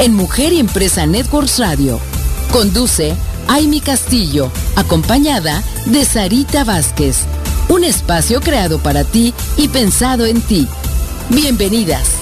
en Mujer y Empresa Networks Radio. Conduce Aimi Castillo, acompañada de Sarita Vázquez. Un espacio creado para ti y pensado en ti. Bienvenidas.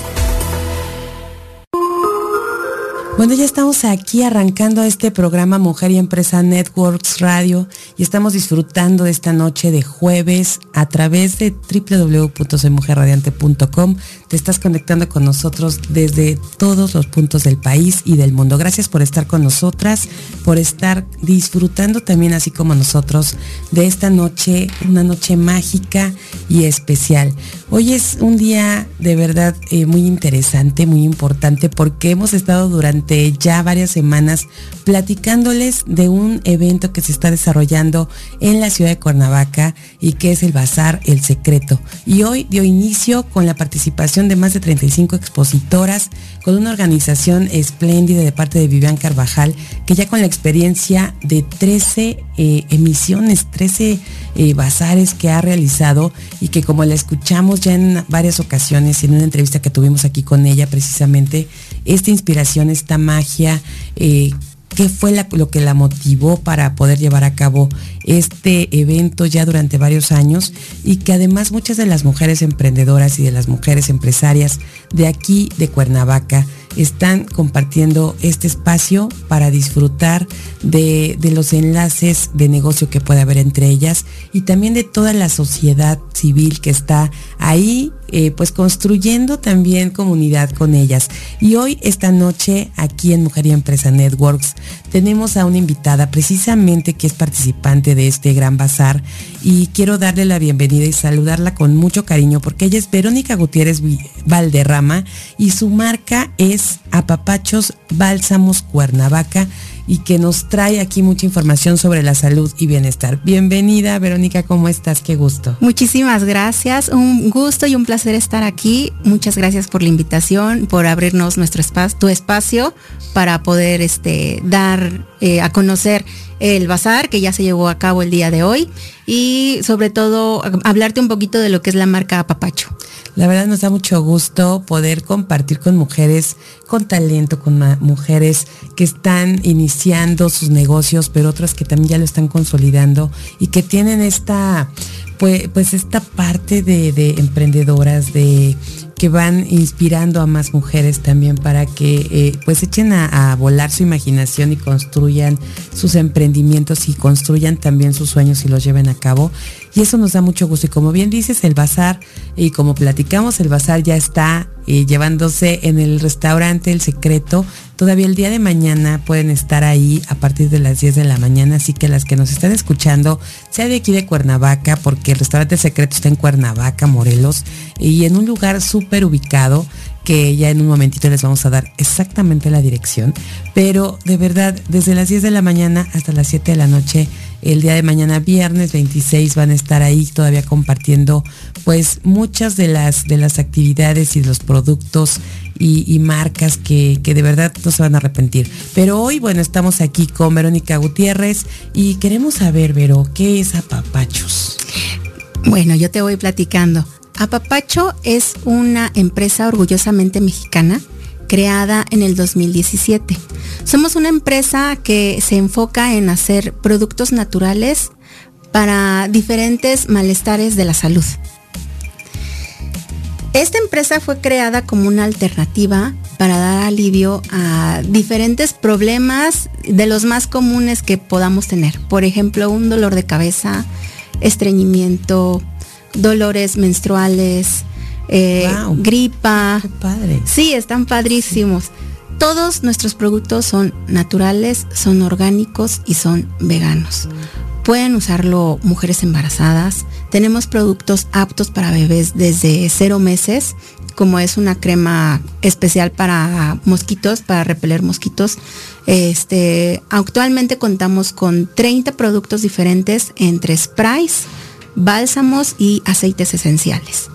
Bueno, ya estamos aquí arrancando este programa Mujer y Empresa Networks Radio y estamos disfrutando de esta noche de jueves a través de www.mujerradiante.com. Te estás conectando con nosotros desde todos los puntos del país y del mundo. Gracias por estar con nosotras, por estar disfrutando también así como nosotros de esta noche, una noche mágica y especial. Hoy es un día de verdad eh, muy interesante, muy importante porque hemos estado durante ya varias semanas platicándoles de un evento que se está desarrollando en la ciudad de Cuernavaca y que es el Bazar El Secreto. Y hoy dio inicio con la participación de más de 35 expositoras, con una organización espléndida de parte de Vivian Carvajal, que ya con la experiencia de 13 eh, emisiones, 13 eh, bazares que ha realizado y que como la escuchamos ya en varias ocasiones en una entrevista que tuvimos aquí con ella precisamente, esta inspiración, esta magia, eh, qué fue lo que la motivó para poder llevar a cabo este evento ya durante varios años y que además muchas de las mujeres emprendedoras y de las mujeres empresarias de aquí de Cuernavaca están compartiendo este espacio para disfrutar de, los enlaces de negocio que puede haber entre ellas y también de toda la sociedad civil que está ahí, eh, pues construyendo también comunidad con ellas. Y hoy, esta noche, aquí en Mujer y Empresa Networks, tenemos a una invitada precisamente que es participante de este gran bazar y quiero darle la bienvenida y saludarla con mucho cariño porque ella es Verónica Gutiérrez Valderrama y su marca es Apapachos Bálsamos Cuernavaca y que nos trae aquí mucha información sobre la salud y bienestar. Bienvenida, Verónica, ¿cómo estás? Qué gusto. Muchísimas gracias, un gusto y un placer estar aquí. Muchas gracias por la invitación, por abrirnos nuestro espacio, tu espacio para poder este, dar eh, a conocer el bazar que ya se llevó a cabo el día de hoy y sobre todo hablarte un poquito de lo que es la marca Papacho. La verdad nos da mucho gusto poder compartir con mujeres con talento, con mujeres que están iniciando sus negocios, pero otras que también ya lo están consolidando y que tienen esta, pues, esta parte de emprendedoras, de que van inspirando a más mujeres también para que eh, pues echen a, volar su imaginación y construyan sus emprendimientos y construyan también sus sueños y los lleven a cabo. Y eso nos da mucho gusto. Y como bien dices, el bazar, y como platicamos, el bazar ya está eh, llevándose en el restaurante El Secreto. Todavía el día de mañana pueden estar ahí a partir de las 10 de la mañana, así que las que nos están escuchando, sea de aquí de Cuernavaca, porque el restaurante El Secreto está en Cuernavaca, Morelos, y en un lugar súper ubicado que ya en un momentito les vamos a dar exactamente la dirección, pero de verdad, desde las 10 de la mañana hasta las 7 de la noche, el día de mañana, viernes 26, van a estar ahí todavía compartiendo pues muchas de las, de las actividades y los productos y, marcas que, que, de verdad no se van a arrepentir. Pero hoy, bueno, estamos aquí con Verónica Gutiérrez y queremos saber, Vero, ¿qué es Apapachos? Bueno, yo te voy platicando. Apapacho es una empresa orgullosamente mexicana creada en el 2017. Somos una empresa que se enfoca en hacer productos naturales para diferentes malestares de la salud. Esta empresa fue creada como una alternativa para dar alivio a diferentes problemas de los más comunes que podamos tener. Por ejemplo, un dolor de cabeza, estreñimiento, dolores menstruales, eh, gripa. padre. Sí, están padrísimos. Todos nuestros productos son naturales, son orgánicos y son veganos. Pueden usarlo mujeres embarazadas. Tenemos productos aptos para bebés desde cero meses, como es una crema especial para mosquitos, para repeler mosquitos. Este, actualmente contamos con 30 productos diferentes entre sprays, bálsamos y aceites esenciales.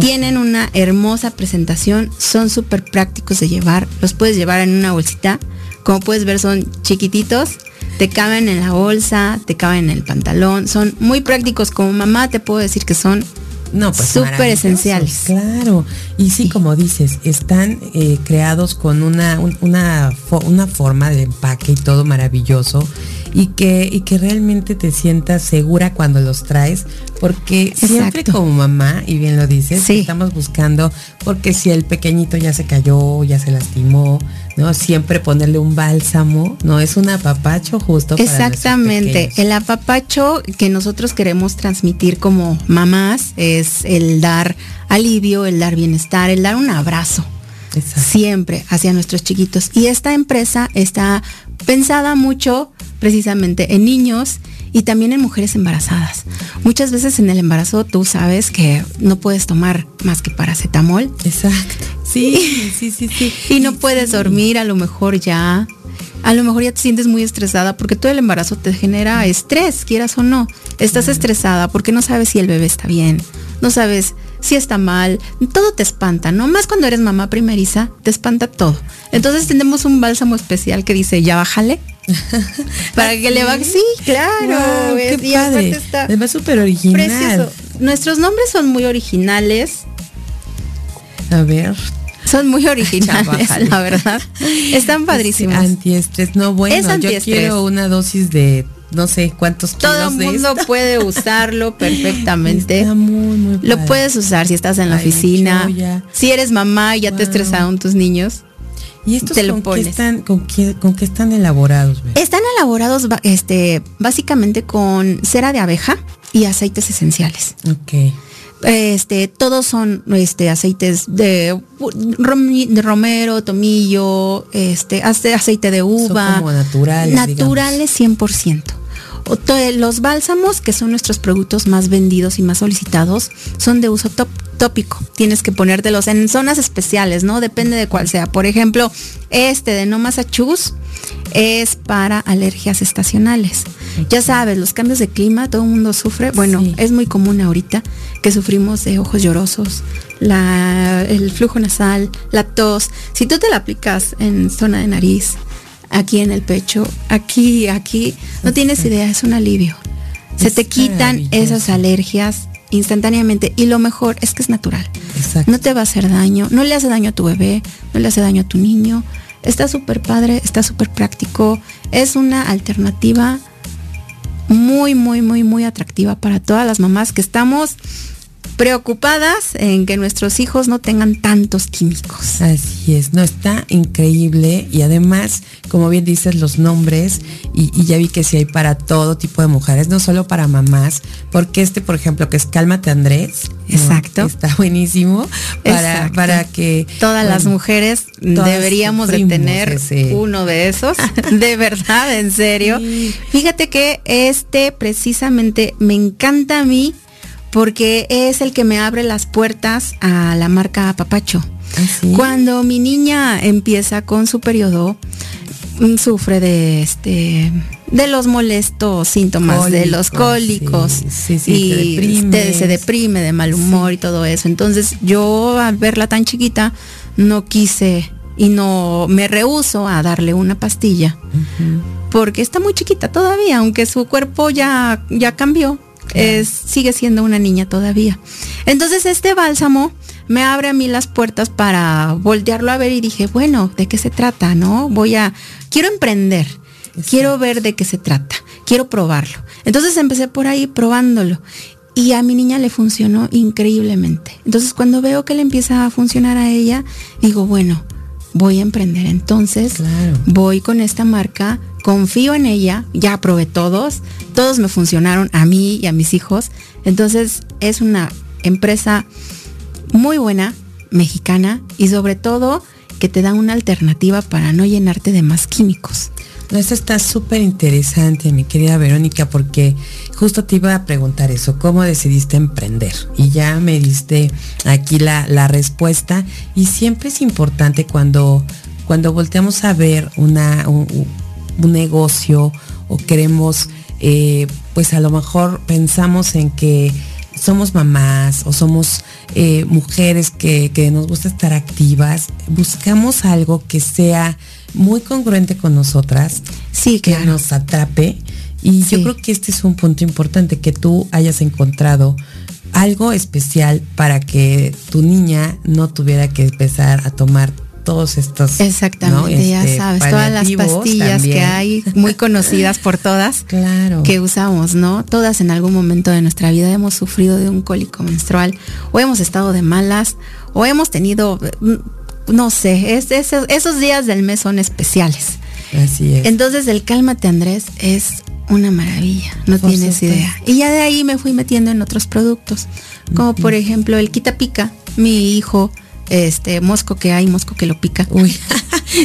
Tienen una hermosa presentación, son súper prácticos de llevar, los puedes llevar en una bolsita, como puedes ver son chiquititos, te caben en la bolsa, te caben en el pantalón, son muy prácticos, como mamá te puedo decir que son no, pues súper esenciales. Claro, y sí, como dices, están eh, creados con una, una, una forma de empaque y todo maravilloso y que, y que realmente te sientas segura cuando los traes, porque siempre como mamá, y bien lo dices, estamos buscando, porque si el pequeñito ya se cayó, ya se lastimó, ¿no? Siempre ponerle un bálsamo, ¿no? Es un apapacho justo. Exactamente, el apapacho que nosotros queremos transmitir como mamás es el dar alivio, el dar bienestar, el dar un abrazo. Siempre hacia nuestros chiquitos. Y esta empresa está pensada mucho precisamente en niños y también en mujeres embarazadas. Muchas veces en el embarazo tú sabes que no puedes tomar más que paracetamol. Exacto. Sí, sí, sí, sí. Y no puedes dormir, a lo mejor ya. A lo mejor ya te sientes muy estresada porque todo el embarazo te genera estrés, quieras o no. Estás estresada porque no sabes si el bebé está bien, no sabes si está mal, todo te espanta, ¿no? Más cuando eres mamá primeriza, te espanta todo. Entonces tenemos un bálsamo especial que dice, ya bájale, para que le va sí claro qué padre. está súper original nuestros nombres son muy originales a ver son muy originales, la verdad. Están padrísimos. antiestrés, no bueno, yo quiero una dosis de no sé cuántos kilos Todo el mundo puede usarlo perfectamente. Está muy, Lo puedes usar si estás en la oficina. Si eres mamá y ya te estresaron tus niños. ¿Y estos con, Qué están, con, qué, están elaborados? Están elaborados este, básicamente con cera de abeja y aceites esenciales. Ok. Este, todos son este, aceites de, de romero, tomillo, este, aceite de uva. Son como naturales. Naturales 100%. Los bálsamos, que son nuestros productos más vendidos y más solicitados, son de uso tópico. Tienes que ponértelos en zonas especiales, ¿no? Depende de cuál sea. Por ejemplo, este de No Massachusetts es para alergias estacionales. Ya sabes, los cambios de clima, todo el mundo sufre. Bueno, es muy común ahorita que sufrimos de ojos llorosos, el flujo nasal, la tos. Si tú te la aplicas en zona de nariz, aquí en el pecho, aquí, aquí, no tienes idea, es un alivio. Se te quitan esas alergias instantáneamente y lo mejor es que es natural. No te va a hacer daño, no le hace daño a tu bebé, no le hace daño a tu niño. Está súper padre, está súper práctico, es una alternativa muy, muy, muy, muy atractiva para todas las mamás que estamos preocupadas en que nuestros hijos no tengan tantos químicos. Así es, no, está increíble y además, como bien dices, los nombres, y, ya vi que sí hay para todo tipo de mujeres, no solo para mamás, porque este, por ejemplo, que es Cálmate Andrés. Exacto. Está buenísimo para, para que... Todas las mujeres deberíamos de tener uno de esos, de verdad, en serio. Fíjate que este precisamente me encanta a mí porque es el que me abre las puertas a la marca Papacho. ¿Ah, Cuando mi niña empieza con su periodo, mm, sufre de este de los molestos síntomas de los cólicos y se deprime. de mal humor y todo eso. Entonces yo al verla tan chiquita no quise y no me rehuso a darle una pastilla porque está muy chiquita todavía, aunque su cuerpo ya ya cambió es, sigue siendo una niña todavía. Entonces este bálsamo me abre a mí las puertas para voltearlo a ver y dije, bueno, ¿de qué se trata? ¿No? Voy a, quiero emprender, quiero ver de qué se trata, quiero probarlo. Entonces empecé por ahí probándolo y a mi niña le funcionó increíblemente. Entonces cuando veo que le empieza a funcionar a ella, digo, bueno, voy a emprender. Entonces voy con esta marca confío en ella, ya probé todos, todos me funcionaron a mí y a mis hijos. Entonces es una empresa muy buena, mexicana y sobre todo que te da una alternativa para no llenarte de más químicos. No, esto está súper interesante, mi querida Verónica, porque justo te iba a preguntar eso, ¿cómo decidiste emprender? Y ya me diste aquí la, la respuesta. Y siempre es importante cuando, cuando volteamos a ver una, un, un negocio o queremos, eh, pues a lo mejor pensamos en que somos mamás o somos eh, mujeres que, que nos gusta estar activas, buscamos algo que sea muy congruente con nosotras, Sí, que claro. nos atrape. Y yo creo que este es un punto importante, que tú hayas encontrado algo especial para que tu niña no tuviera que empezar a tomar todos estos. Exactamente, ¿no? ya Este, sabes, todas las pastillas que hay, muy conocidas por todas, Claro. que usamos, ¿no? Todas en algún momento de nuestra vida hemos sufrido de un cólico menstrual, o hemos estado de malas, o hemos tenido, mm, no sé, es- es- esos días del mes son especiales. Así es. Entonces el Cálmate Andrés es una maravilla, no Por tienes supuesto. idea. Y ya de ahí me fui metiendo en otros productos, como por ejemplo el Quita Pica, mi hijo, este mosco que hay, mosco que lo pica. Uy,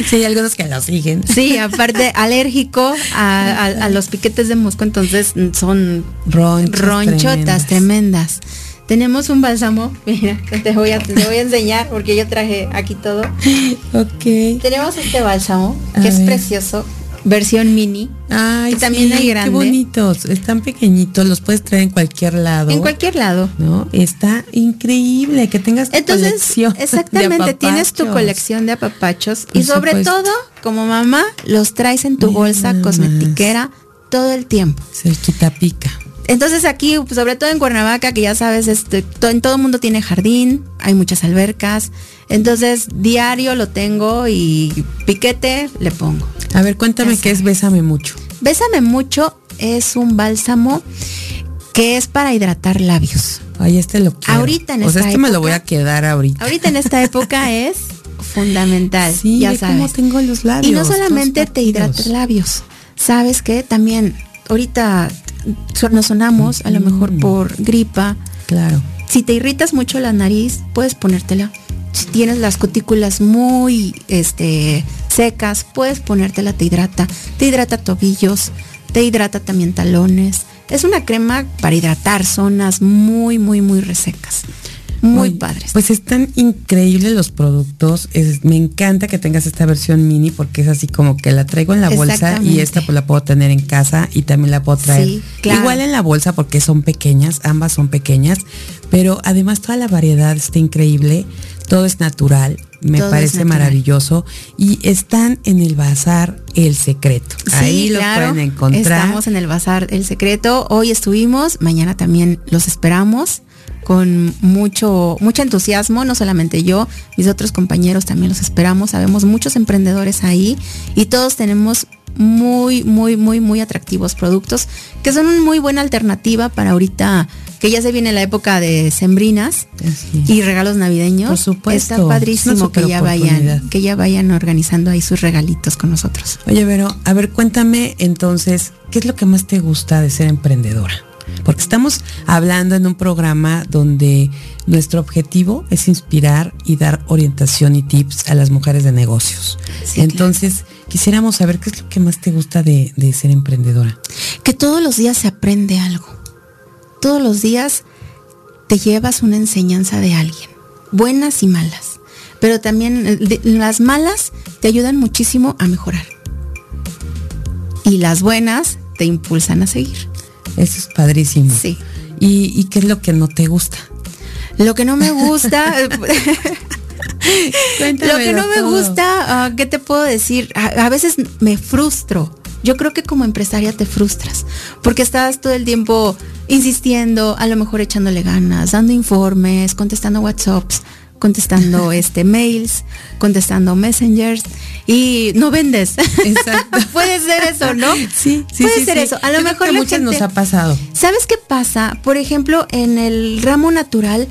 sí, hay algunos que lo siguen. Sí, aparte alérgico a, a- a los piquetes de mosco, entonces mm, son Ronchas ronchotas tremendas. tremendas. Tenemos un bálsamo, mira, te voy, a, te voy a enseñar porque yo traje aquí todo. Ok. Tenemos este bálsamo A que es precioso, versión mini. Ay, Y también sí, hay Qué grande. bonitos. Están pequeñitos, los puedes traer en cualquier lado. En cualquier lado. ¿No? Está increíble que tengas tu Entonces, colección. de exactamente, tienes tu colección de apapachos Por y sobre supuesto. todo, como mamá, los traes en tu Mira bolsa cosmetiquera todo el tiempo. Se quita pica. Entonces aquí, sobre todo en Cuernavaca, que ya sabes, este, en todo el mundo tiene jardín, hay muchas albercas. Entonces, diario lo tengo y piquete le pongo. A ver, cuéntame qué es. Bésame mucho. Bésame mucho es un bálsamo que es para hidratar labios. Ay, este lo quiero. Ahorita en O sea, esta este me lo época- voy a quedar ahorita. Ahorita en esta época es fundamental, Sí, ya cómo sabes. tengo los labios. Y no solamente te hidrata labios, sabes que también ahorita nos sonamos a lo mejor Ujú. por gripa. Claro. Si te irritas mucho la nariz, puedes ponértela. Si tienes las cutículas muy este, secas, puedes ponértela, te hidrata. Te hidrata tobillos, te hidrata también talones. Es una crema para hidratar zonas muy, muy, muy resecas. Muy Oye, padres. Pues están increíbles los productos. Es- me encanta que tengas esta versión mini porque es así como que la traigo en la bolsa y esta pues la puedo tener en casa y también la puedo traer Sí, claro. igual en la bolsa porque son pequeñas, ambas son pequeñas, pero además toda la variedad está increíble, todo es natural, me Todo parece maravilloso y están en el bazar El Secreto. Ahí lo claro. pueden encontrar. Estamos en el Bazar El Secreto. Hoy estuvimos, mañana también los esperamos con mucho, mucho entusiasmo, no solamente yo, mis otros compañeros también los esperamos. Sabemos muchos emprendedores ahí y todos tenemos muy, muy, muy, muy atractivos productos que son una muy buena alternativa para ahorita que ya se viene la época de sembrinas y regalos navideños. Por supuesto, Está es padrísimo que ya vayan, que ya vayan organizando ahí sus regalitos con nosotros. Oye, Vero, a ver, cuéntame entonces, ¿qué es lo que más te gusta de ser emprendedora? Porque estamos hablando en un programa donde nuestro objetivo es inspirar y dar orientación y tips a las mujeres de negocios. Sí, entonces, quisiéramos saber qué es lo que más te gusta de, de ser emprendedora. que todos los días se aprende algo. Todos los días te llevas una enseñanza de alguien, buenas y malas. Pero también eh, las malas te ayudan muchísimo a mejorar. Y las buenas te impulsan a seguir. Eso es padrísimo. Sí. ¿Y, y qué es lo que no te gusta? Lo que no me gusta, lo que no me gusta, ah, ¿qué te puedo decir? A, a veces me frustro. Yo creo que como empresaria te frustras, porque estás todo el tiempo insistiendo, a lo mejor echándole ganas, dando informes, contestando WhatsApps, contestando este mails, contestando messengers y no vendes. Exacto. Puede ser eso, ¿no? Sí, sí, Puede sí, ser sí. eso. A lo Yo creo mejor que muchas nos ha pasado. ¿Sabes qué pasa? Por ejemplo, en el ramo natural,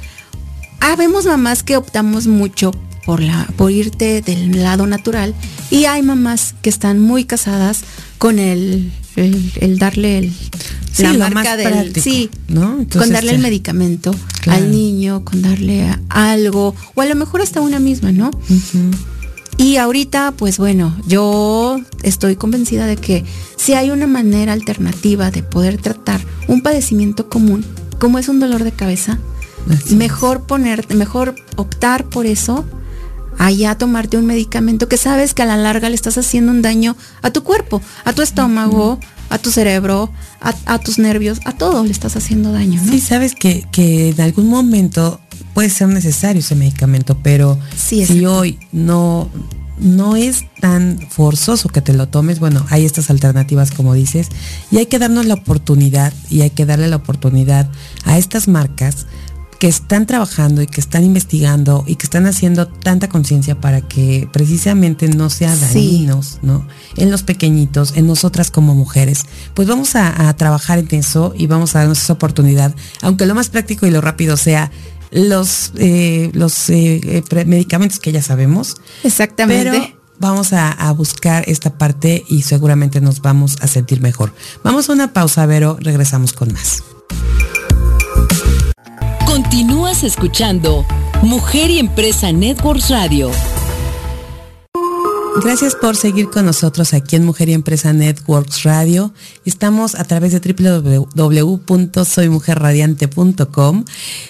habemos mamás que optamos mucho por, la, por irte del lado natural y hay mamás que están muy casadas con el, el, el darle el, Sí, la marca del práctico, sí, ¿no? Entonces, con darle el medicamento Claro. al niño, con darle algo o a lo mejor hasta una misma, ¿no? Y ahorita, pues bueno, yo estoy convencida de que si hay una manera alternativa de poder tratar un padecimiento común, como es un dolor de cabeza, mejor poner, mejor optar por eso allá tomarte un medicamento que sabes que a la larga le estás haciendo un daño a tu cuerpo, a tu estómago, a tu cerebro, a, tus nervios, a todo le estás haciendo daño. Sí, sabes que, que en algún momento puede ser necesario ese medicamento, pero si hoy no, no es tan forzoso que te lo tomes, bueno, hay estas alternativas como dices, y hay que darnos la oportunidad y hay que darle la oportunidad a estas marcas que están trabajando y que están investigando y que están haciendo tanta conciencia para que precisamente no sea dañinos, ¿no? En los pequeñitos, en nosotras como mujeres. Pues vamos a, trabajar en eso y vamos a darnos esa oportunidad, aunque lo más práctico y lo rápido sea los, eh, los eh, eh, medicamentos que ya sabemos. Exactamente. Pero vamos a, a, buscar esta parte y seguramente nos vamos a sentir mejor. Vamos a una pausa, Vero, regresamos con más. Continúas escuchando Mujer y Empresa Networks Radio. Gracias por seguir con nosotros aquí en Mujer y Empresa Networks Radio. Estamos a través de www.soymujerradiante.com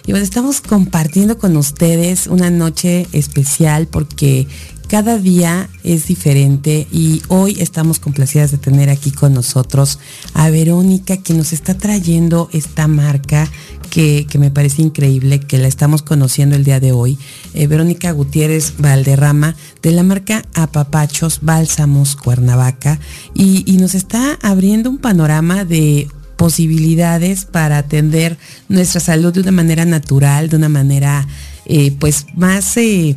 y bueno, estamos compartiendo con ustedes una noche especial porque cada día es diferente y hoy estamos complacidas de tener aquí con nosotros a Verónica que nos está trayendo esta marca que, me parece increíble, que la estamos conociendo el día de hoy. Eh, Verónica Gutiérrez Valderrama de la marca Apapachos Bálsamos Cuernavaca y, nos está abriendo un panorama de posibilidades para atender nuestra salud de una manera natural, de una manera eh, pues más... Eh,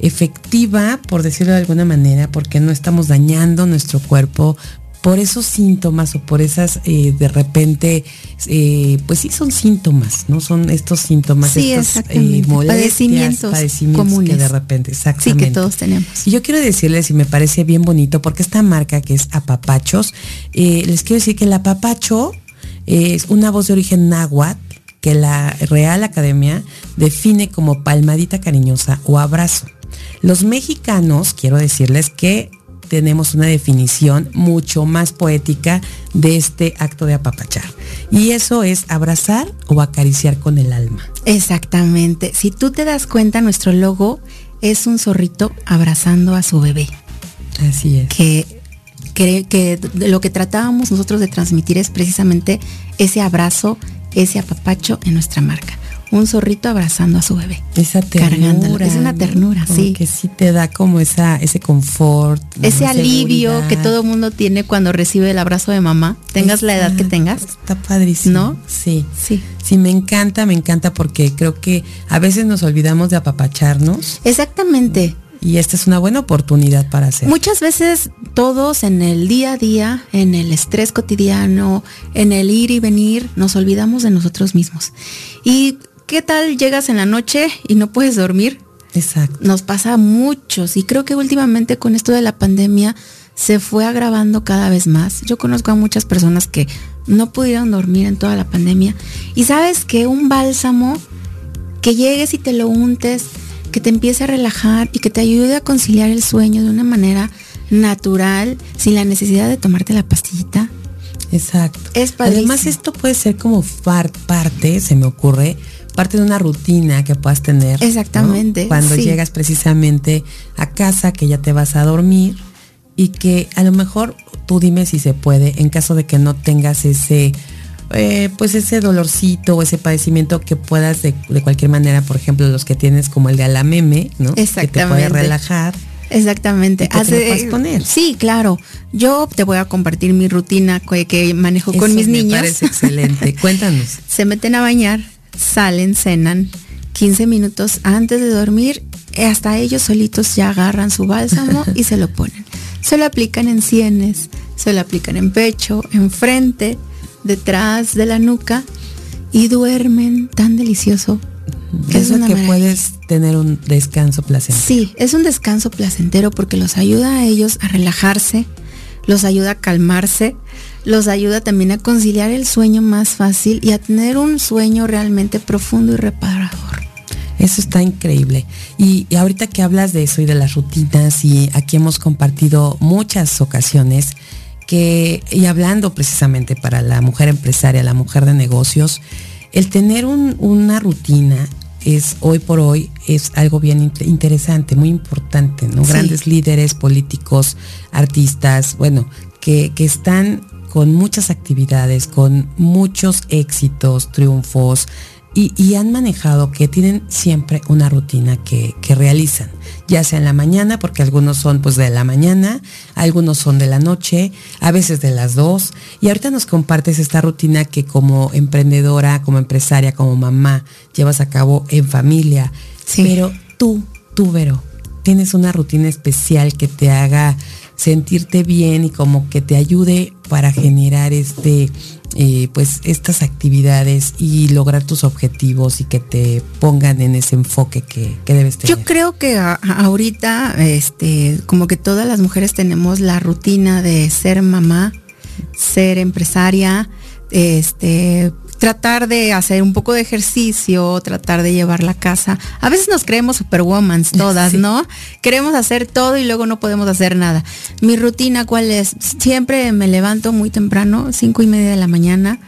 efectiva, por decirlo de alguna manera, porque no estamos dañando nuestro cuerpo por esos síntomas o por esas eh, de repente, eh, pues sí son síntomas, ¿no? Son estos síntomas, sí, estos eh, padecimientos, comunes. que de repente, exactamente. Sí, que todos tenemos. Y yo quiero decirles, y me parece bien bonito, porque esta marca que es Apapachos, les quiero decir que el apapacho es una voz de origen náhuatl, que la Real Academia define como palmadita cariñosa o abrazo. Los mexicanos, quiero decirles que tenemos una definición mucho más poética de este acto de apapachar. Y eso es abrazar o acariciar con el alma. Exactamente. Si tú te das cuenta, nuestro logo es un zorrito abrazando a su bebé. Así es. Que, que, que lo que tratábamos nosotros de transmitir es precisamente ese abrazo, ese apapacho en nuestra marca un zorrito abrazando a su bebé. Esa ternura. Es una ternura, sí. Que sí te da como esa, ese confort. Ese alivio que todo mundo tiene cuando recibe el abrazo de mamá, tengas la edad que tengas. Está padrísimo. ¿No? Sí. Sí. Sí, me encanta, me encanta porque creo que a veces nos olvidamos de apapacharnos. Exactamente. Y esta es una buena oportunidad para hacer. Muchas veces todos en el día a día, en el estrés cotidiano, en el ir y venir, nos olvidamos de nosotros mismos. Y ¿Qué tal llegas en la noche y no puedes dormir? Exacto. Nos pasa a muchos y creo que últimamente con esto de la pandemia se fue agravando cada vez más. Yo conozco a muchas personas que no pudieron dormir en toda la pandemia y sabes que un bálsamo que llegues y te lo untes, que te empiece a relajar y que te ayude a conciliar el sueño de una manera natural, sin la necesidad de tomarte la pastillita. Exacto. Es Además esto puede ser como parte, se me ocurre, parte de una rutina que puedas tener. Exactamente. Cuando llegas precisamente a casa, que ya te vas a dormir y que a lo mejor tú dime si se puede, en caso de que no tengas ese, eh, pues ese dolorcito o ese padecimiento que puedas de, cualquier manera, por ejemplo, los que tienes como el de alameme, ¿no? Exactamente. Que te puede relajar. Exactamente. Hace, poner. Sí, claro. Yo te voy a compartir mi rutina que, manejo con mis niños. Me parece excelente. Cuéntanos. Se meten a bañar, salen, cenan 15 minutos antes de dormir, hasta ellos solitos ya agarran su bálsamo y se lo ponen. Se lo aplican en sienes, se lo aplican en pecho, en frente, detrás de la nuca y duermen tan delicioso. es lo que puedes tener un descanso placentero. Sí, es un descanso placentero porque los ayuda a ellos a relajarse, los ayuda a calmarse, los ayuda también a conciliar el sueño más fácil y a tener un sueño realmente profundo y reparador. Eso está increíble. Y, ahorita que hablas de eso y de las rutinas, y aquí hemos compartido muchas ocasiones que, y hablando precisamente para la mujer empresaria, la mujer de negocios, el tener una rutina es hoy por hoy es algo bien interesante, muy importante, ¿no? Grandes líderes políticos, artistas, bueno, que, que están con muchas actividades, con muchos éxitos, triunfos, y, han manejado que tienen siempre una rutina que, realizan, ya sea en la mañana, porque algunos son pues de la mañana, algunos son de la noche, a veces de las dos. Y ahorita nos compartes esta rutina que como emprendedora, como empresaria, como mamá, llevas a cabo en familia. Pero tú, tú, Vero, tienes una rutina especial que te haga sentirte bien y como que te ayude para generar este eh, pues estas actividades y lograr tus objetivos y que te pongan en ese enfoque que, debes tener? Yo creo que ahorita, este, como que todas las mujeres tenemos la rutina de ser mamá, ser empresaria, este, tratar de hacer un poco de ejercicio, tratar de llevar la casa. A veces nos creemos superwomans todas, ¿no? Queremos hacer todo y luego no podemos hacer nada. Mi rutina, ¿cuál es? Siempre me levanto muy temprano, cinco y media de la mañana,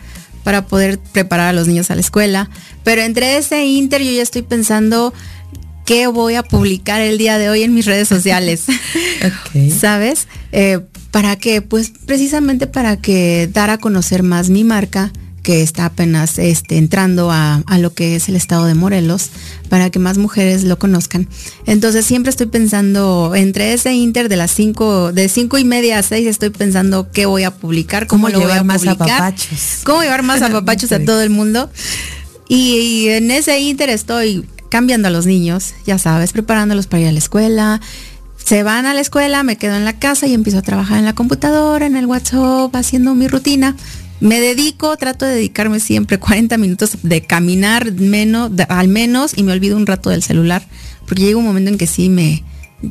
para poder preparar a los niños a la escuela. Pero entre ese inter yo ya estoy pensando qué voy a publicar el día de hoy en mis redes sociales. ¿Sabes? Eh, ¿Para qué? Pues precisamente para que dar a conocer más mi marca que está apenas este, entrando a, lo que es el estado de Morelos, para que más mujeres lo conozcan. Entonces siempre estoy pensando, entre ese inter de las cinco, de cinco y media a seis, estoy pensando qué voy a publicar, cómo, lo voy a más publicar, cómo llevar más a papachos a todo el mundo. Y, en ese inter estoy cambiando a los niños, ya sabes, preparándolos para ir a la escuela, se van a la escuela, me quedo en la casa y empiezo a trabajar en la computadora, en el WhatsApp, haciendo mi rutina. Me dedico, trato de dedicarme siempre 40 minutos de caminar menos, al menos, y me olvido un rato del celular, porque llega un momento en que sí me,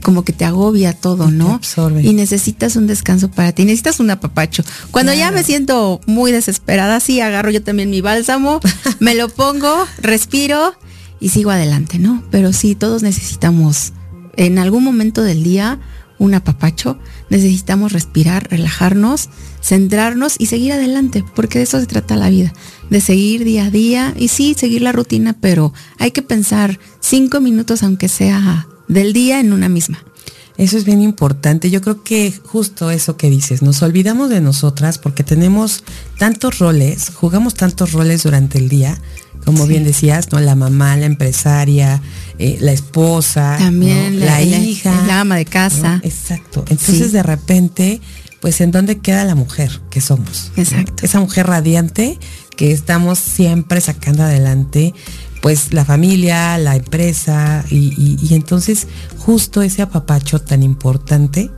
como que te agobia todo, ¿no? Y necesitas un descanso para ti, necesitas un apapacho. Cuando ya me siento muy desesperada, sí, agarro yo también mi bálsamo, me lo pongo, respiro y sigo adelante, ¿no? Pero sí, todos necesitamos en algún momento del día un apapacho, necesitamos respirar, relajarnos, centrarnos y seguir adelante, porque de eso se trata la vida, de seguir día a día y sí, seguir la rutina, pero hay que pensar cinco minutos, aunque sea del día, en una misma. Eso es bien importante. Yo creo que justo eso que dices, nos olvidamos de nosotras porque tenemos tantos roles, jugamos tantos roles durante el día, como bien decías, ¿no? La mamá, la empresaria, eh, la esposa, también la, hija, la ama de casa. Exacto. Entonces de repente, pues en dónde queda la mujer que somos. Exacto. Esa mujer radiante que estamos siempre sacando adelante, pues la familia, la empresa, y, y entonces justo ese apapacho tan importante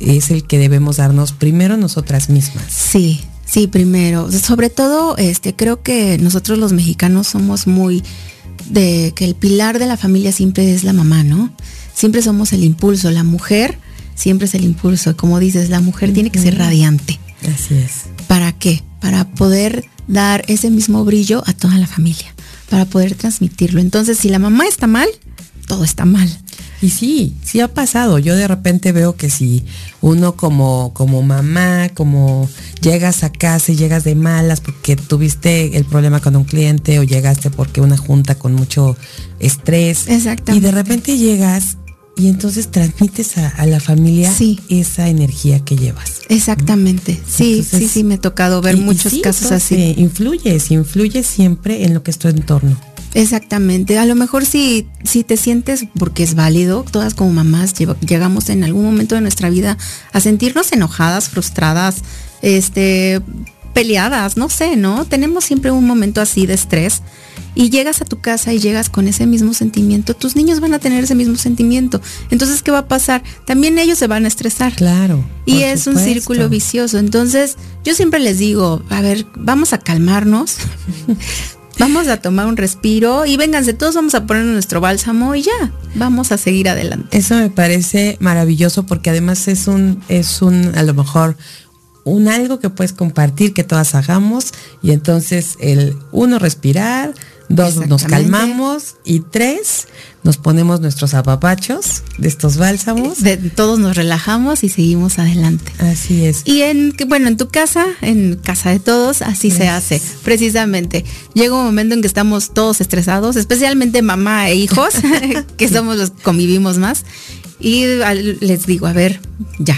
es el que debemos darnos primero nosotras mismas. Sí, Sí, primero. Sobre todo, este, creo que nosotros los mexicanos somos muy de que el pilar de la familia siempre es la mamá, ¿no? Siempre somos el impulso. La mujer siempre es el impulso. Como dices, la mujer tiene que ser radiante. Así es. ¿Para qué? Para poder dar ese mismo brillo a toda la familia, para poder transmitirlo. Entonces, si la mamá está mal, todo está mal. Y sí, sí ha pasado. Yo de repente veo que si uno como, como mamá, como llegas a casa y llegas de malas porque tuviste el problema con un cliente o llegaste porque una junta con mucho estrés. Exacto. Y de repente llegas y entonces transmites a, la familia esa energía que llevas. Exactamente. Sí, sí, sí, me ha tocado ver muchos casos así. Influyes, influyes siempre en lo que es tu entorno. Exactamente. A lo mejor si, si te sientes, porque es válido, todas como mamás llegamos en algún momento de nuestra vida a sentirnos enojadas, frustradas, este, peleadas, no sé, ¿no? Tenemos siempre un momento así de estrés y llegas a tu casa y llegas con ese mismo sentimiento, tus niños van a tener ese mismo sentimiento. Entonces, ¿qué va a pasar? También ellos se van a estresar. Claro. Y es un círculo vicioso. Entonces, yo siempre les digo, a ver, vamos a calmarnos. Vamos a tomar un respiro y vénganse, todos vamos a poner nuestro bálsamo y ya, vamos a seguir adelante. Eso me parece maravilloso porque además es un, es un, a lo mejor, un algo que puedes compartir, que todas hagamos y entonces el uno respirar, Dos, nos calmamos y tres, nos ponemos nuestros apapachos de estos bálsamos. De, todos nos relajamos y seguimos adelante. Así es. Y en, bueno, en tu casa, en casa de todos, así se hace. Precisamente. Llega un momento en que estamos todos estresados, especialmente mamá e hijos, que somos los que convivimos más. Y les digo, a ver, ya,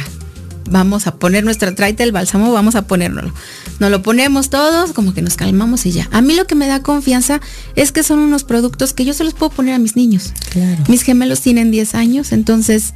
vamos a poner nuestra, traita el bálsamo, vamos a ponérnoslo. Nos lo ponemos todos, como que nos calmamos y ya. A mí lo que me da confianza es que son unos productos que yo se los puedo poner a mis niños. Claro. Mis gemelos tienen 10 años, entonces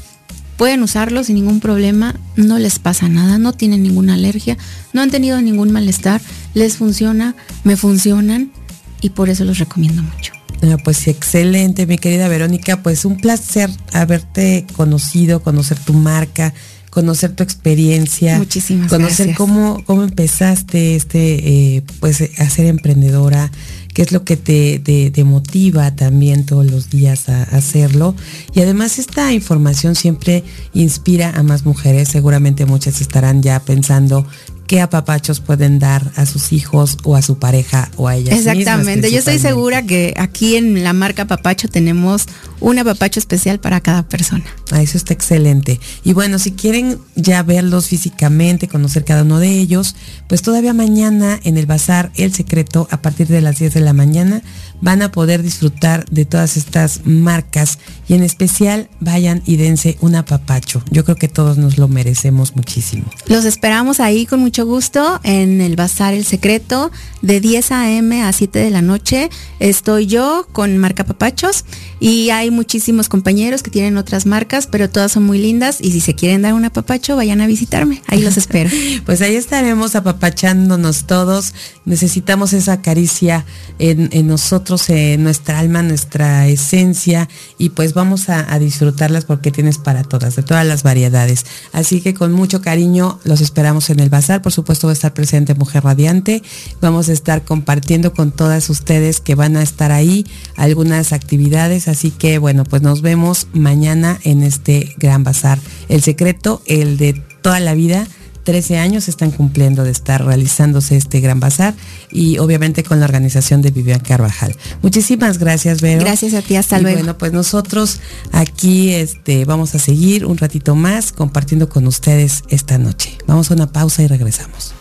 pueden usarlos sin ningún problema, no les pasa nada, no tienen ninguna alergia, no han tenido ningún malestar, les funciona, me funcionan y por eso los recomiendo mucho. Ah, pues excelente, mi querida Verónica, pues un placer haberte conocido, conocer tu marca, conocer tu experiencia, Muchísimas conocer cómo, cómo empezaste este, eh, pues a ser emprendedora, qué es lo que te, te, motiva también todos los días a, hacerlo. Y además esta información siempre inspira a más mujeres, seguramente muchas estarán ya pensando qué apapachos pueden dar a sus hijos o a su pareja o a ellas. Exactamente, yo estoy segura que aquí en la marca Papacho tenemos un apapacho especial para cada persona. Ah, eso está excelente. Y bueno, si quieren ya verlos físicamente, conocer cada uno de ellos, pues todavía mañana en el bazar El Secreto, a partir de las 10 de la mañana, van a poder disfrutar de todas estas marcas y en especial vayan y dense un apapacho. Yo creo que todos nos lo merecemos muchísimo. Los esperamos ahí con mucho gusto en el Bazar El Secreto de 10 a.m. a 7 de la noche. Estoy yo con marca Papachos y hay muchísimos compañeros que tienen otras marcas, pero todas son muy lindas y si se quieren dar un apapacho, vayan a visitarme. Ahí los espero. pues ahí estaremos apapachándonos todos. Necesitamos esa caricia en, en nosotros en nuestra alma, nuestra esencia y pues vamos a, disfrutarlas porque tienes para todas, de todas las variedades. Así que con mucho cariño los esperamos en el bazar. Por supuesto va a estar presente Mujer Radiante. Vamos a estar compartiendo con todas ustedes que van a estar ahí algunas actividades. Así que bueno, pues nos vemos mañana en este gran bazar. El secreto, el de toda la vida 13 años están cumpliendo de estar realizándose este gran bazar y obviamente con la organización de Vivian Carvajal. Muchísimas gracias, Vero. Gracias a ti, hasta luego. Bueno, pues nosotros aquí este, vamos a seguir un ratito más compartiendo con ustedes esta noche. Vamos a una pausa y regresamos.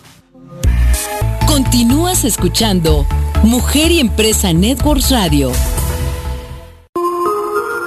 Continúas escuchando Mujer y Empresa Networks Radio.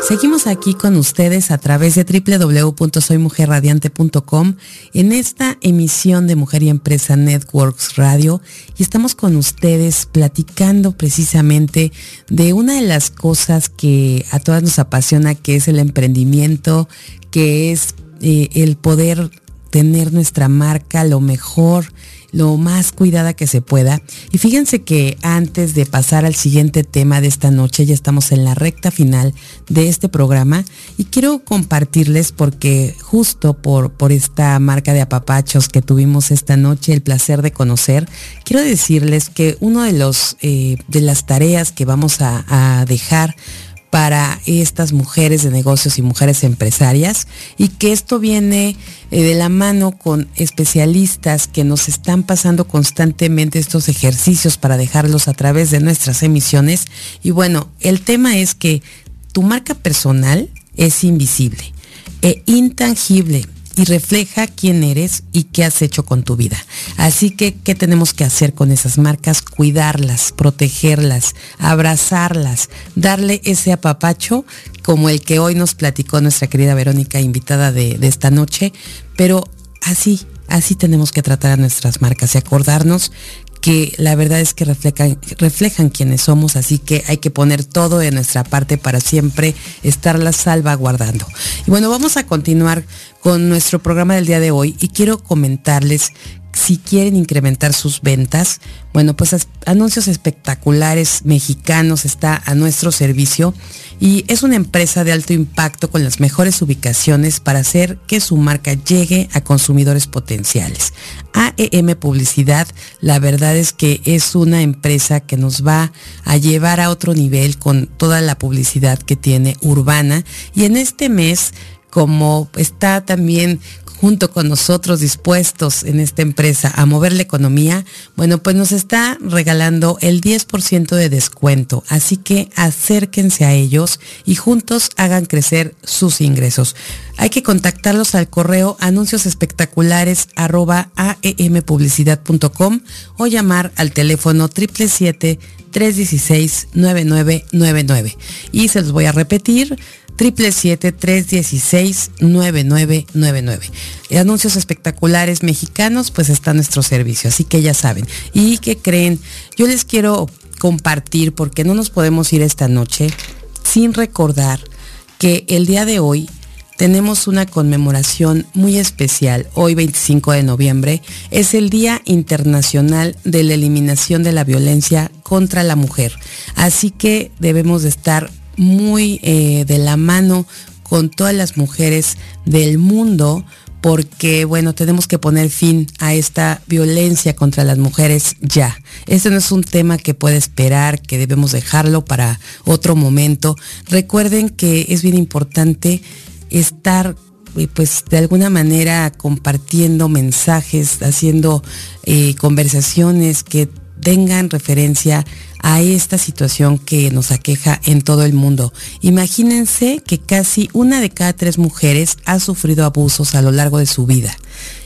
Seguimos aquí con ustedes a través de www.soymujerradiante.com en esta emisión de Mujer y Empresa Networks Radio y estamos con ustedes platicando precisamente de una de las cosas que a todas nos apasiona, que es el emprendimiento, que es eh, el poder tener nuestra marca lo mejor lo más cuidada que se pueda. Y fíjense que antes de pasar al siguiente tema de esta noche, ya estamos en la recta final de este programa y quiero compartirles porque justo por, por esta marca de apapachos que tuvimos esta noche, el placer de conocer, quiero decirles que uno de los eh, de las tareas que vamos a dejar para estas mujeres de negocios y mujeres empresarias y que esto viene eh, de la mano con especialistas que nos están pasando constantemente estos ejercicios para dejarlos a través de nuestras emisiones. Y bueno, el tema es que tu marca personal es invisible e intangible y refleja quién eres y qué has hecho con tu vida. Así que, ¿qué tenemos que hacer con esas marcas? Cuidarlas, protegerlas, abrazarlas, darle ese apapacho como el que hoy nos platicó nuestra querida Verónica, invitada de, de esta noche, pero así, así tenemos que tratar a nuestras marcas y acordarnos que la verdad es que reflejan, reflejan quienes somos, así que hay que poner todo de nuestra parte para siempre estarlas salvaguardando. Y bueno, vamos a continuar con nuestro programa del día de hoy y quiero comentarles si quieren incrementar sus ventas, bueno, pues anuncios espectaculares mexicanos está a nuestro servicio y es una empresa de alto impacto con las mejores ubicaciones para hacer que su marca llegue a consumidores potenciales. AEM Publicidad, la verdad es que es una empresa que nos va a llevar a otro nivel con toda la publicidad que tiene urbana y en este mes como está también junto con nosotros dispuestos en esta empresa a mover la economía, bueno, pues nos está regalando el 10% de descuento. Así que acérquense a ellos y juntos hagan crecer sus ingresos. Hay que contactarlos al correo anuncios espectaculares aempublicidad.com o llamar al teléfono 777 316 9999. Y se los voy a repetir, 777-316-9999. Anuncios espectaculares mexicanos, pues está nuestro servicio, así que ya saben. ¿Y qué creen? Yo les quiero compartir, porque no nos podemos ir esta noche sin recordar que el día de hoy tenemos una conmemoración muy especial. Hoy 25 de noviembre es el Día Internacional de la Eliminación de la Violencia contra la Mujer. Así que debemos de estar muy eh, de la mano con todas las mujeres del mundo porque, bueno, tenemos que poner fin a esta violencia contra las mujeres ya. Este no es un tema que puede esperar, que debemos dejarlo para otro momento. Recuerden que es bien importante estar eh, pues de alguna manera compartiendo mensajes, haciendo eh, conversaciones que tengan referencia a esta situación que nos aqueja en todo el mundo. Imagínense que casi una de cada tres mujeres ha sufrido abusos a lo largo de su vida.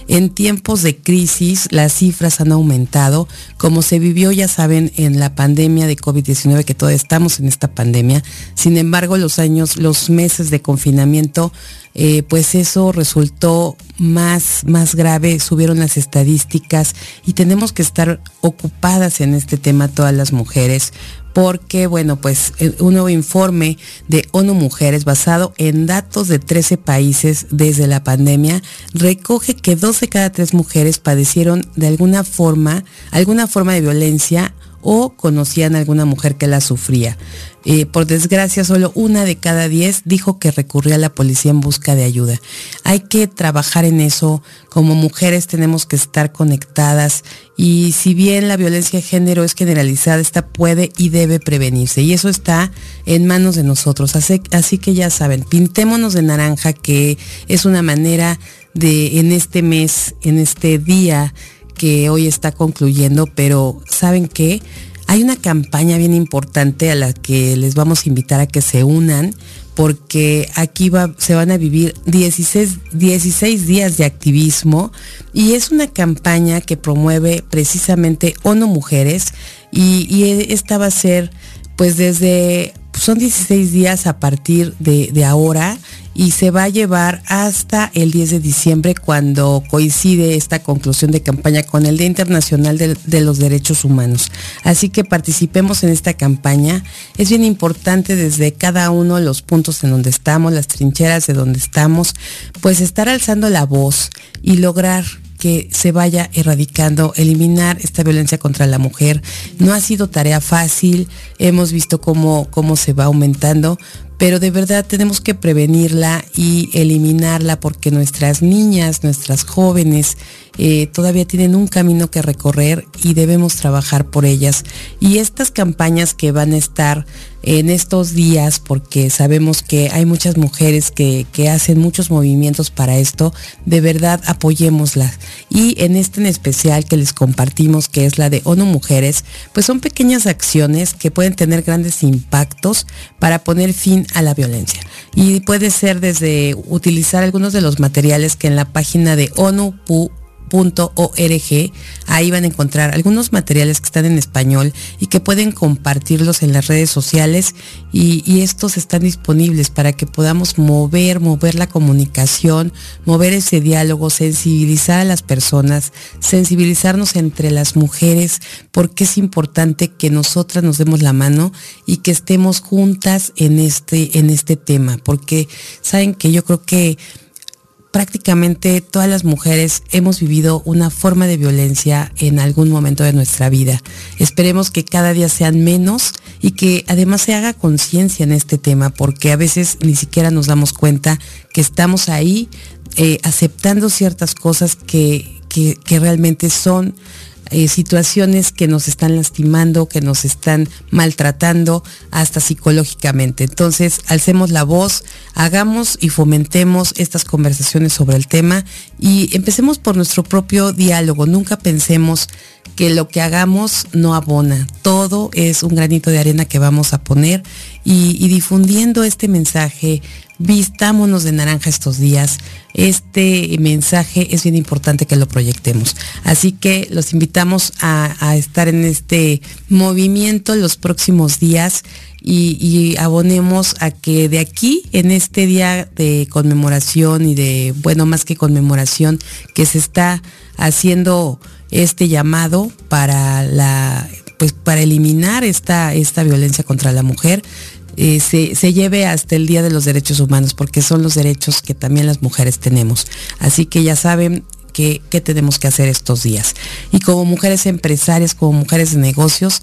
En tiempos de crisis las cifras han aumentado, como se vivió, ya saben, en la pandemia de COVID-19, que todavía estamos en esta pandemia. Sin embargo, los años, los meses de confinamiento, eh, pues eso resultó más, más grave, subieron las estadísticas y tenemos que estar ocupadas en este tema todas las mujeres porque, bueno, pues eh, un nuevo informe de ONU Mujeres basado en datos de 13 países desde la pandemia recoge que dos de cada tres mujeres padecieron de alguna forma, alguna forma de violencia o conocían a alguna mujer que la sufría. Eh, por desgracia, solo una de cada diez dijo que recurría a la policía en busca de ayuda. Hay que trabajar en eso. Como mujeres tenemos que estar conectadas y si bien la violencia de género es generalizada, esta puede y debe prevenirse. Y eso está en manos de nosotros. Así, así que ya saben, pintémonos de naranja, que es una manera de en este mes, en este día, que hoy está concluyendo, pero ¿saben qué? Hay una campaña bien importante a la que les vamos a invitar a que se unan porque aquí va, se van a vivir 16, 16 días de activismo y es una campaña que promueve precisamente ONU Mujeres y, y esta va a ser pues desde, son 16 días a partir de, de ahora y se va a llevar hasta el 10 de diciembre cuando coincide esta conclusión de campaña con el Día Internacional de, los Derechos Humanos. Así que participemos en esta campaña. Es bien importante desde cada uno de los puntos en donde estamos, las trincheras de donde estamos, pues estar alzando la voz y lograr que se vaya erradicando, eliminar esta violencia contra la mujer. No ha sido tarea fácil, hemos visto cómo, cómo se va aumentando, pero de verdad tenemos que prevenirla y eliminarla porque nuestras niñas, nuestras jóvenes eh, todavía tienen un camino que recorrer y debemos trabajar por ellas. Y estas campañas que van a estar en estos días, porque sabemos que hay muchas mujeres que, que hacen muchos movimientos para esto, de verdad apoyémoslas. Y en este en especial que les compartimos, que es la de ONU Mujeres, pues son pequeñas acciones que pueden tener grandes impactos para poner fin a la violencia. Y puede ser desde utilizar algunos de los materiales que en la página de ONU .org. Ahí van a encontrar algunos materiales que están en español y que pueden compartirlos en las redes sociales y, y, estos están disponibles para que podamos mover, mover la comunicación, mover ese diálogo, sensibilizar a las personas, sensibilizarnos entre las mujeres, porque es importante que nosotras nos demos la mano y que estemos juntas en este, en este tema, porque saben que yo creo que prácticamente todas las mujeres hemos vivido una forma de violencia en algún momento de nuestra vida. Esperemos que cada día sean menos y que además se haga conciencia en este tema, porque a veces ni siquiera nos damos cuenta que estamos ahí eh, aceptando ciertas cosas que, que realmente son eh, situaciones que nos están lastimando, que nos están maltratando hasta psicológicamente. Entonces, alcemos la voz, hagamos y fomentemos estas conversaciones sobre el tema y empecemos por nuestro propio diálogo. Nunca pensemos que lo que hagamos no abona. Todo es un granito de arena que vamos a poner y, y difundiendo este mensaje, vistámonos de naranja estos días. Este mensaje es bien importante que lo proyectemos. Así que los invitamos a, estar en este movimiento los próximos días y, y, abonemos a que de aquí, en este día de conmemoración y de, bueno, más que conmemoración, que se está haciendo este llamado para la pues para eliminar esta, esta violencia contra la mujer, eh, se, lleve hasta el Día de los Derechos Humanos, porque son los derechos que también las mujeres tenemos. Así que ya saben qué tenemos que hacer estos días. Y como mujeres empresarias, como mujeres de negocios,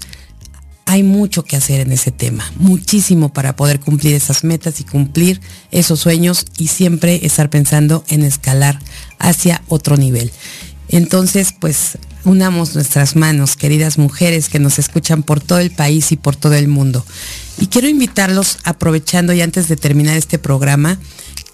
hay mucho que hacer en ese tema, muchísimo para poder cumplir esas metas y cumplir esos sueños y siempre estar pensando en escalar hacia otro nivel. Entonces, pues unamos nuestras manos, queridas mujeres que nos escuchan por todo el país y por todo el mundo. Y quiero invitarlos, aprovechando y antes de terminar este programa,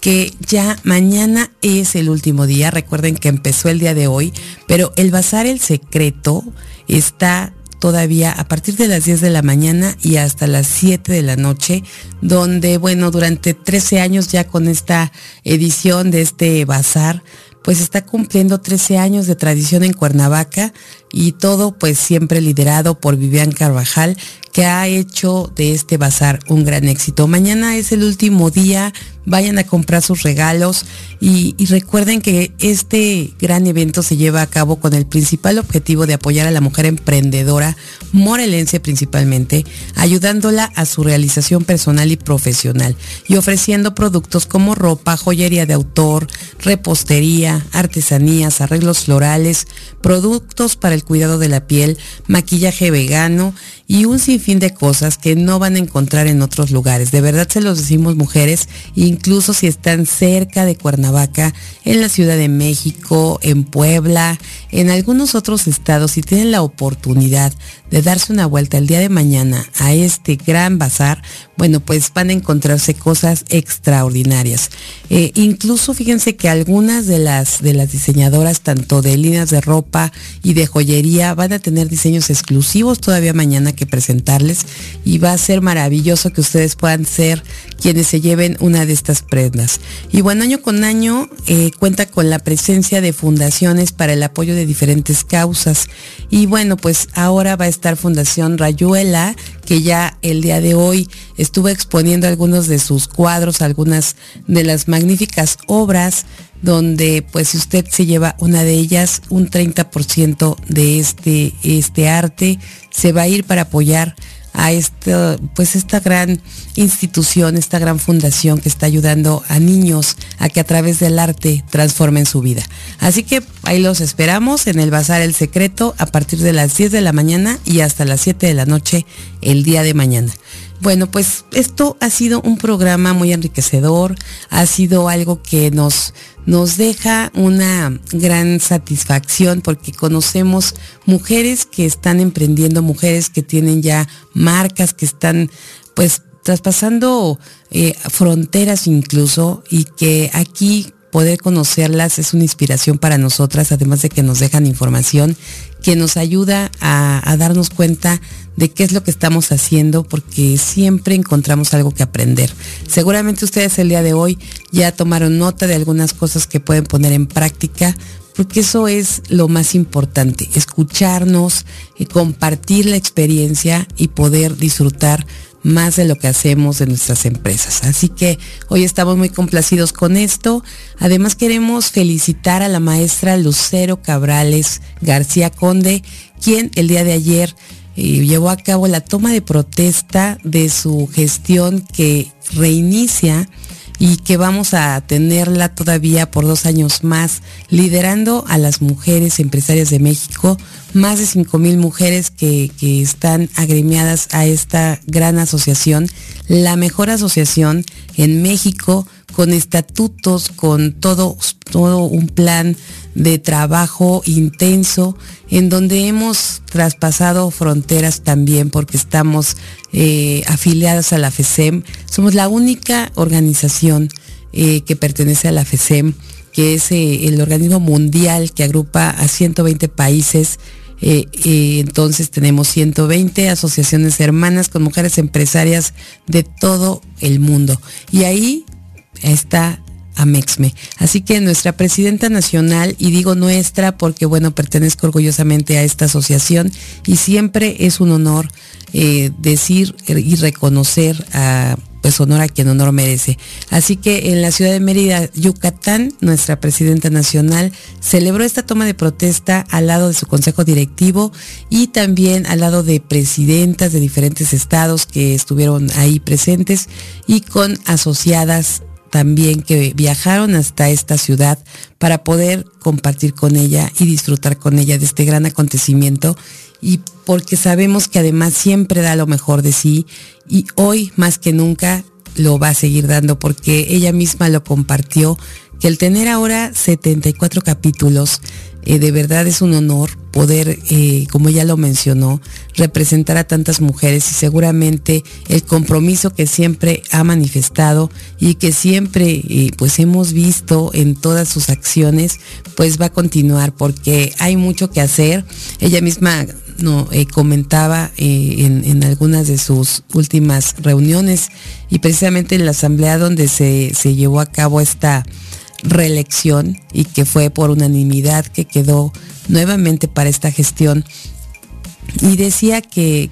que ya mañana es el último día, recuerden que empezó el día de hoy, pero el Bazar El Secreto está todavía a partir de las 10 de la mañana y hasta las 7 de la noche, donde, bueno, durante 13 años ya con esta edición de este bazar, pues está cumpliendo 13 años de tradición en Cuernavaca y todo pues siempre liderado por Vivian Carvajal, que ha hecho de este bazar un gran éxito. Mañana es el último día, vayan a comprar sus regalos y, recuerden que este gran evento se lleva a cabo con el principal objetivo de apoyar a la mujer emprendedora, morelense principalmente, ayudándola a su realización personal y profesional y ofreciendo productos como ropa, joyería de autor, repostería, artesanías, arreglos florales, productos para el cuidado de la piel, maquillaje vegano y un sinfín de cosas que no van a encontrar en otros lugares. De verdad se los decimos mujeres, incluso si están cerca de Cuernavaca, en la Ciudad de México, en Puebla, en algunos otros estados, si tienen la oportunidad de darse una vuelta el día de mañana a este gran bazar, bueno, pues van a encontrarse cosas extraordinarias. Eh, incluso fíjense que algunas de las, de las diseñadoras, tanto de líneas de ropa y de joyería, van a tener diseños exclusivos todavía mañana que presentarles y va a ser maravilloso que ustedes puedan ser quienes se lleven una de estas prendas. Y bueno, año con año eh, cuenta con la presencia de fundaciones para el apoyo de diferentes causas. Y bueno, pues ahora va a estar Fundación Rayuela, que ya el día de hoy estuvo exponiendo algunos de sus cuadros, algunas de las magníficas obras donde pues si usted se lleva una de ellas, un 30% de este, este arte se va a ir para apoyar a esta, pues esta gran institución, esta gran fundación que está ayudando a niños a que a través del arte transformen su vida. Así que ahí los esperamos en el Bazar El Secreto a partir de las 10 de la mañana y hasta las 7 de la noche el día de mañana. Bueno, pues esto ha sido un programa muy enriquecedor, ha sido algo que nos, nos deja una gran satisfacción porque conocemos mujeres que están emprendiendo, mujeres que tienen ya marcas, que están pues traspasando eh, fronteras incluso y que aquí poder conocerlas es una inspiración para nosotras, además de que nos dejan información que nos ayuda a, darnos cuenta de qué es lo que estamos haciendo, porque siempre encontramos algo que aprender. Seguramente ustedes el día de hoy ya tomaron nota de algunas cosas que pueden poner en práctica, porque eso es lo más importante, escucharnos, y compartir la experiencia y poder disfrutar más de lo que hacemos en nuestras empresas. Así que hoy estamos muy complacidos con esto. Además queremos felicitar a la maestra Lucero Cabrales García Conde, quien el día de ayer eh, llevó a cabo la toma de protesta de su gestión que reinicia y que vamos a tenerla todavía por dos años más, liderando a las mujeres empresarias de México, más de 5 mil mujeres que, que, están agremiadas a esta gran asociación, la mejor asociación en México, con estatutos, con todo, todo un plan de trabajo intenso, en donde hemos traspasado fronteras también porque estamos eh, afiliadas a la FESEM. Somos la única organización eh, que pertenece a la FESEM, que es eh, el organismo mundial que agrupa a 120 países. entonces tenemos 120 asociaciones hermanas con mujeres empresarias de todo el mundo. Y ahí está Amexme. Así que nuestra presidenta nacional, y digo nuestra porque bueno, pertenezco orgullosamente a esta asociación y siempre es un honor eh, decir y reconocer a pues honor a quien honor merece. Así que en la ciudad de Mérida, Yucatán, nuestra presidenta nacional celebró esta toma de protesta al lado de su consejo directivo y también al lado de presidentas de diferentes estados que estuvieron ahí presentes y con asociadas también que viajaron hasta esta ciudad para poder compartir con ella y disfrutar con ella de este gran acontecimiento. Y porque sabemos que además siempre da lo mejor de sí y hoy más que nunca lo va a seguir dando porque ella misma lo compartió que el tener ahora 74 capítulos eh, de verdad es un honor poder, eh, como ya lo mencionó, representar a tantas mujeres y seguramente el compromiso que siempre ha manifestado y que siempre eh, pues hemos visto en todas sus acciones, pues va a continuar porque hay mucho que hacer. Ella misma no, comentaba en, en, algunas de sus últimas reuniones y precisamente en la asamblea donde se, se llevó a cabo esta reelección y que fue por unanimidad que quedó nuevamente para esta gestión. Y decía que,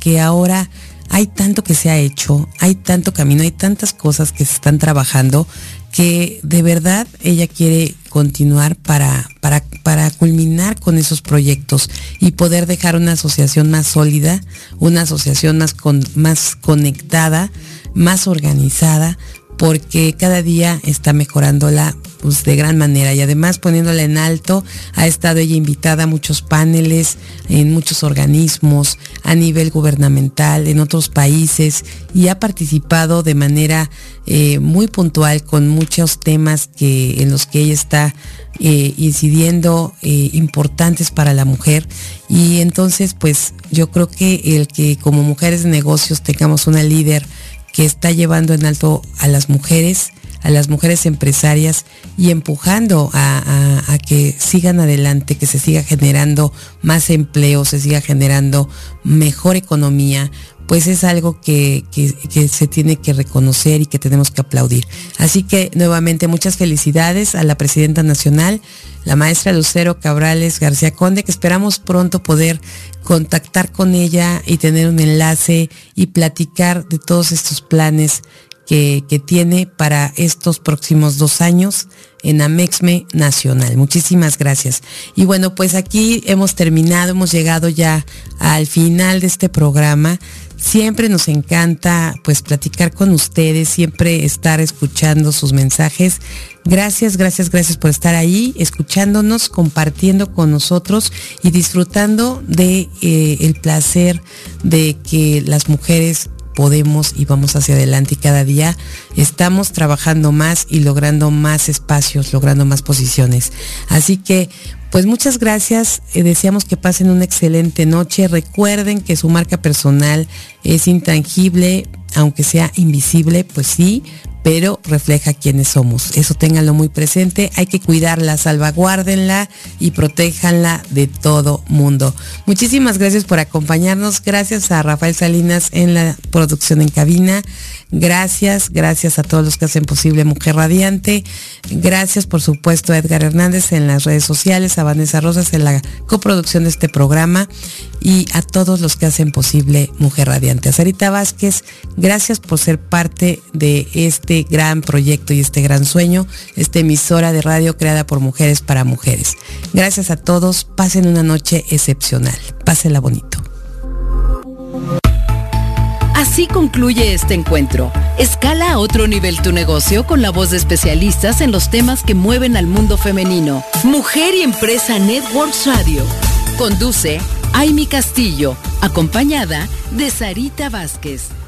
que, ahora hay tanto que se ha hecho, hay tanto camino, hay tantas cosas que se están trabajando que de verdad ella quiere continuar para, para, para, culminar con esos proyectos y poder dejar una asociación más sólida, una asociación más, con, más conectada, más organizada, porque cada día está mejorándola pues, de gran manera y además poniéndola en alto, ha estado ella invitada a muchos paneles, en muchos organismos, a nivel gubernamental, en otros países y ha participado de manera eh, muy puntual con muchos temas que, en los que ella está eh, incidiendo eh, importantes para la mujer. Y entonces pues yo creo que el que como mujeres de negocios tengamos una líder que está llevando en alto a las mujeres, a las mujeres empresarias y empujando a, que sigan adelante, que se siga generando más empleo, se siga generando mejor economía, pues es algo que, que, se tiene que reconocer y que tenemos que aplaudir. Así que nuevamente muchas felicidades a la Presidenta Nacional, la maestra Lucero Cabrales García Conde, que esperamos pronto poder contactar con ella y tener un enlace y platicar de todos estos planes que, tiene para estos próximos dos años en Amexme Nacional. Muchísimas gracias. Y bueno, pues aquí hemos terminado, hemos llegado ya al final de este programa. Siempre nos encanta pues platicar con ustedes, siempre estar escuchando sus mensajes. Gracias, gracias, gracias por estar ahí, escuchándonos, compartiendo con nosotros y disfrutando de eh, el placer de que las mujeres podemos y vamos hacia adelante y cada día estamos trabajando más y logrando más espacios, logrando más posiciones. Así que pues muchas gracias, eh, deseamos que pasen una excelente noche. Recuerden que su marca personal es intangible, aunque sea invisible, pues sí, pero refleja quiénes somos. Eso ténganlo muy presente. Hay que cuidarla, salvaguárdenla y protéjanla de todo mundo. Muchísimas gracias por acompañarnos. Gracias a Rafael Salinas en la producción en cabina. Gracias, gracias a todos los que hacen posible Mujer Radiante. Gracias, por supuesto, a Edgar Hernández en las redes sociales, a Vanessa Rosas en la coproducción de este programa y a todos los que hacen posible Mujer Radiante. A Sarita Vázquez, gracias por ser parte de este gran proyecto y este gran sueño, esta emisora de radio creada por mujeres para mujeres. Gracias a todos, pasen una noche excepcional. Pásenla bonito. Así concluye este encuentro. Escala a otro nivel tu negocio con la voz de especialistas en los temas que mueven al mundo femenino. Mujer y Empresa Networks Radio. Conduce Aimi Castillo, acompañada de Sarita Vázquez.